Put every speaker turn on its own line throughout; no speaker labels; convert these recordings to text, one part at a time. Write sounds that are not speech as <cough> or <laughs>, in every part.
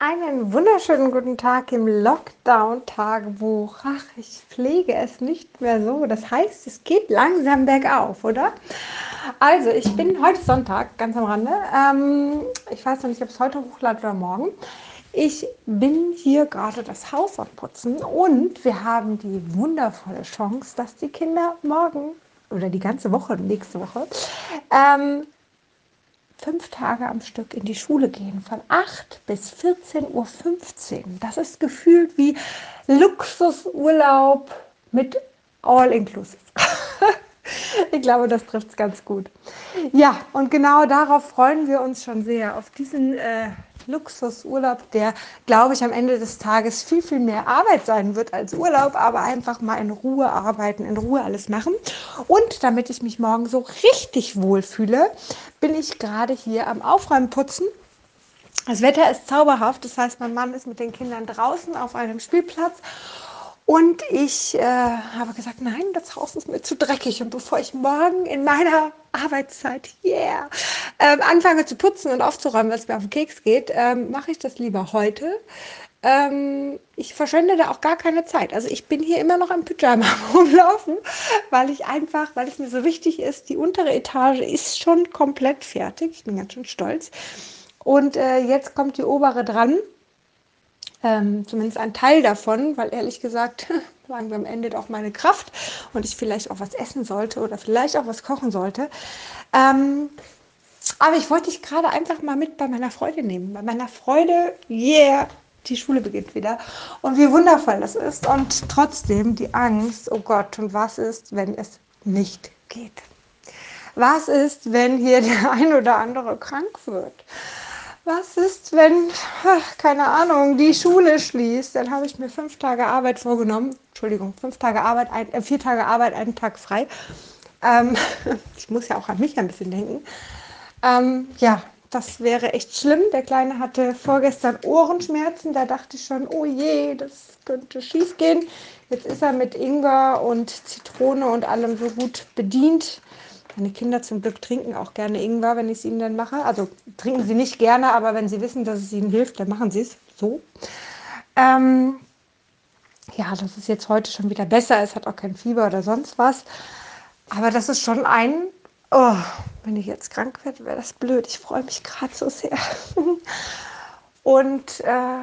Einen wunderschönen guten Tag im Lockdown-Tagebuch. Ach, ich pflege es nicht mehr so. Das heißt, es geht langsam bergauf, oder? Also, ich bin heute Sonntag, ganz am Rande. Ähm, ich weiß noch nicht, ob es heute hochlade oder morgen. Ich bin hier gerade das Haus abputzen und wir haben die wundervolle Chance, dass die Kinder morgen oder die ganze Woche, nächste Woche, ähm, fünf Tage am Stück in die Schule gehen, von 8 bis 14.15 Uhr. Das ist gefühlt wie Luxusurlaub mit All-Inclusive. <laughs> ich glaube, das trifft es ganz gut. Ja, und genau darauf freuen wir uns schon sehr, auf diesen äh, Luxusurlaub, der, glaube ich, am Ende des Tages viel, viel mehr Arbeit sein wird als Urlaub, aber einfach mal in Ruhe arbeiten, in Ruhe alles machen. Und damit ich mich morgen so richtig wohlfühle, bin ich gerade hier am Aufräumen putzen. Das Wetter ist zauberhaft, das heißt, mein Mann ist mit den Kindern draußen auf einem Spielplatz und ich äh, habe gesagt, nein, das Haus ist mir zu dreckig. Und bevor ich morgen in meiner Arbeitszeit, yeah, ähm, anfange zu putzen und aufzuräumen, was mir auf den Keks geht, ähm, mache ich das lieber heute. Ähm, ich verschwende da auch gar keine Zeit. Also ich bin hier immer noch im Pyjama <laughs> rumlaufen, weil ich einfach, weil es mir so wichtig ist, die untere Etage ist schon komplett fertig. Ich bin ganz schön stolz. Und äh, jetzt kommt die obere dran. Ähm, zumindest ein Teil davon, weil ehrlich gesagt <laughs> langsam endet auch meine Kraft und ich vielleicht auch was essen sollte oder vielleicht auch was kochen sollte. Ähm, aber ich wollte dich gerade einfach mal mit bei meiner Freude nehmen. Bei meiner Freude, yeah, die Schule beginnt wieder. Und wie wundervoll das ist. Und trotzdem die Angst, oh Gott, und was ist, wenn es nicht geht? Was ist, wenn hier der <laughs> ein oder andere krank wird? Was ist, wenn, keine Ahnung, die Schule schließt? Dann habe ich mir fünf Tage Arbeit vorgenommen. Entschuldigung, fünf Tage Arbeit, ein, äh, vier Tage Arbeit, einen Tag frei. Ähm, <laughs> ich muss ja auch an mich ein bisschen denken. Ähm, ja, das wäre echt schlimm. Der Kleine hatte vorgestern Ohrenschmerzen. Da dachte ich schon, oh je, das könnte schief gehen. Jetzt ist er mit Ingwer und Zitrone und allem so gut bedient. Meine Kinder zum Glück trinken auch gerne Ingwer, wenn ich es ihnen dann mache. Also trinken sie nicht gerne, aber wenn sie wissen, dass es ihnen hilft, dann machen sie es so. Ähm, ja, das ist jetzt heute schon wieder besser. Es hat auch kein Fieber oder sonst was. Aber das ist schon ein, oh, wenn ich jetzt krank werde, wäre das blöd. Ich freue mich gerade so sehr. <laughs> Und äh,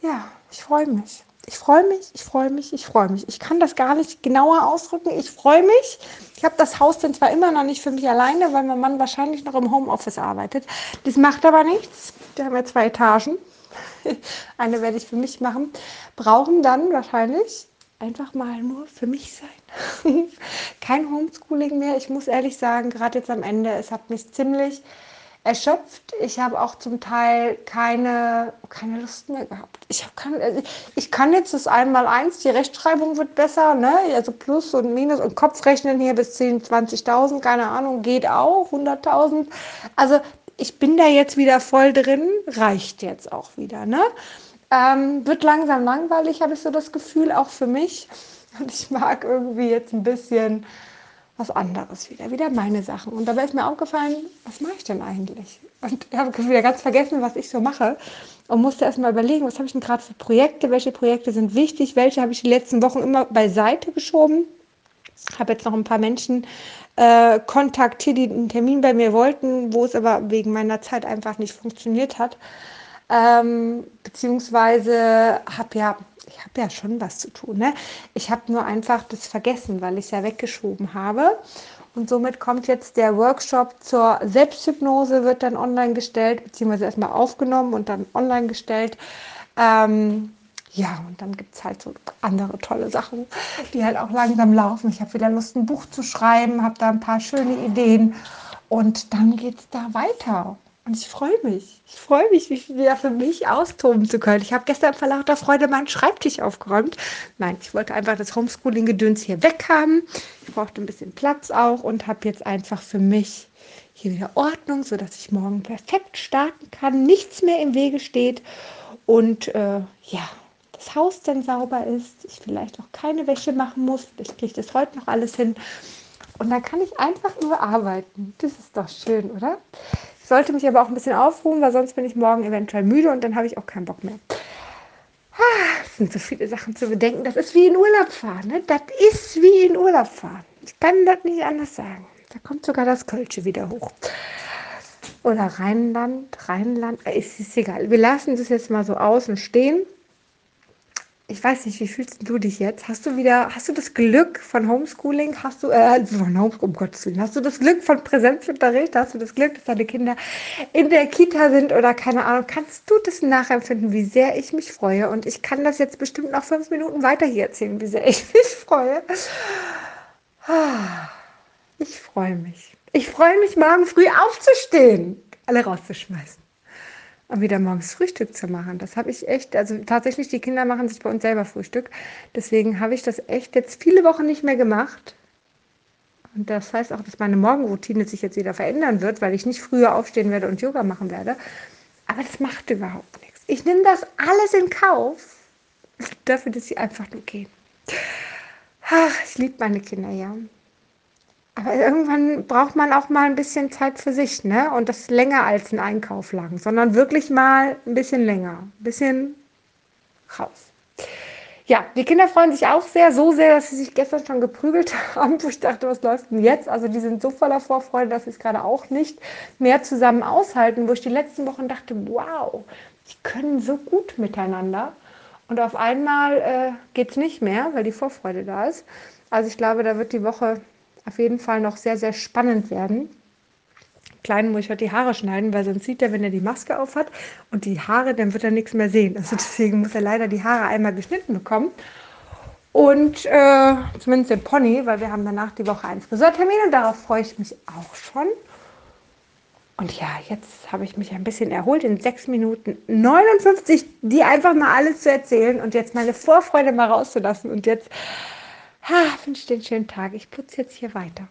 ja, ich freue mich. Ich freue mich, ich freue mich, ich freue mich. Ich kann das gar nicht genauer ausdrücken. Ich freue mich. Ich habe das Haus dann zwar immer noch nicht für mich alleine, weil mein Mann wahrscheinlich noch im Homeoffice arbeitet. Das macht aber nichts. Wir haben ja zwei Etagen. <laughs> Eine werde ich für mich machen. Brauchen dann wahrscheinlich einfach mal nur für mich sein. <laughs> Kein Homeschooling mehr. Ich muss ehrlich sagen, gerade jetzt am Ende, es hat mich ziemlich erschöpft. Ich habe auch zum Teil keine, keine Lust mehr gehabt. Ich, keine, also ich kann jetzt das einmal eins, die Rechtschreibung wird besser, ne? also Plus und Minus und Kopfrechnen hier bis 10, 20.000, keine Ahnung, geht auch, 100.000. Also ich bin da jetzt wieder voll drin, reicht jetzt auch wieder. Ne? Ähm, wird langsam langweilig, habe ich so das Gefühl, auch für mich. Und ich mag irgendwie jetzt ein bisschen was anderes wieder, wieder meine Sachen. Und dabei ist mir aufgefallen, was mache ich denn eigentlich? Und ich habe wieder ganz vergessen, was ich so mache und musste erst mal überlegen, was habe ich denn gerade für Projekte, welche Projekte sind wichtig, welche habe ich die letzten Wochen immer beiseite geschoben. Habe jetzt noch ein paar Menschen äh, kontaktiert, die einen Termin bei mir wollten, wo es aber wegen meiner Zeit einfach nicht funktioniert hat. Ähm, beziehungsweise habe ja ich habe ja schon was zu tun. Ne? Ich habe nur einfach das vergessen, weil ich es ja weggeschoben habe. Und somit kommt jetzt der Workshop zur Selbsthypnose, wird dann online gestellt, beziehungsweise erstmal aufgenommen und dann online gestellt. Ähm, ja, und dann gibt es halt so andere tolle Sachen, die halt auch langsam laufen. Ich habe wieder Lust, ein Buch zu schreiben, habe da ein paar schöne Ideen. Und dann geht es da weiter. Und ich freue mich. Ich freue mich, mich wieder für mich austoben zu können. Ich habe gestern vor lauter Freude meinen Schreibtisch aufgeräumt. Nein, ich wollte einfach das Homeschooling-Gedöns hier weghaben. Ich brauchte ein bisschen Platz auch und habe jetzt einfach für mich hier wieder Ordnung, sodass ich morgen perfekt starten kann, nichts mehr im Wege steht und äh, ja, das Haus dann sauber ist, ich vielleicht auch keine Wäsche machen muss. Ich kriege das heute noch alles hin. Und dann kann ich einfach nur arbeiten. Das ist doch schön, oder? Sollte mich aber auch ein bisschen aufruhen, weil sonst bin ich morgen eventuell müde und dann habe ich auch keinen Bock mehr. Ah, es sind so viele Sachen zu bedenken. Das ist wie in Urlaub fahren. Ne? Das ist wie in Urlaub fahren. Ich kann das nicht anders sagen. Da kommt sogar das Kölsche wieder hoch. Oder Rheinland, Rheinland, äh, ist, ist egal. Wir lassen das jetzt mal so außen stehen ich weiß nicht, wie fühlst du dich jetzt? Hast du wieder, hast du das Glück von Homeschooling? Hast du, äh, von Homeschooling, um Gottes Willen, hast du das Glück von Präsenzunterricht? Hast du das Glück, dass deine Kinder in der Kita sind oder keine Ahnung? Kannst du das nachempfinden, wie sehr ich mich freue? Und ich kann das jetzt bestimmt noch fünf Minuten weiter hier erzählen, wie sehr ich <laughs> mich freue. Ich freue mich. Ich freue mich, morgen früh aufzustehen, alle rauszuschmeißen wieder morgens Frühstück zu machen. Das habe ich echt, also tatsächlich, die Kinder machen sich bei uns selber Frühstück. Deswegen habe ich das echt jetzt viele Wochen nicht mehr gemacht. Und das heißt auch, dass meine Morgenroutine sich jetzt wieder verändern wird, weil ich nicht früher aufstehen werde und Yoga machen werde. Aber das macht überhaupt nichts. Ich nehme das alles in Kauf, dafür, dass sie einfach nur gehen. Ach, ich liebe meine Kinder, ja. Aber irgendwann braucht man auch mal ein bisschen Zeit für sich, ne? Und das länger als ein Einkauf lang, sondern wirklich mal ein bisschen länger, ein bisschen raus. Ja, die Kinder freuen sich auch sehr, so sehr, dass sie sich gestern schon geprügelt <laughs> haben, wo ich dachte, was läuft denn jetzt? Also die sind so voller Vorfreude, dass sie es gerade auch nicht mehr zusammen aushalten, wo ich die letzten Wochen dachte, wow, die können so gut miteinander. Und auf einmal äh, geht es nicht mehr, weil die Vorfreude da ist. Also ich glaube, da wird die Woche auf jeden Fall noch sehr, sehr spannend werden. Kleinen muss ich heute die Haare schneiden, weil sonst sieht er, wenn er die Maske auf hat und die Haare, dann wird er nichts mehr sehen. Also deswegen muss er leider die Haare einmal geschnitten bekommen. Und äh, zumindest den Pony, weil wir haben danach die Woche einen Friseurtermin und darauf freue ich mich auch schon. Und ja, jetzt habe ich mich ein bisschen erholt in 6 Minuten 59, die einfach mal alles zu erzählen und jetzt meine Vorfreude mal rauszulassen. Und jetzt Ha, wünsche dir einen schönen Tag. Ich putze jetzt hier weiter.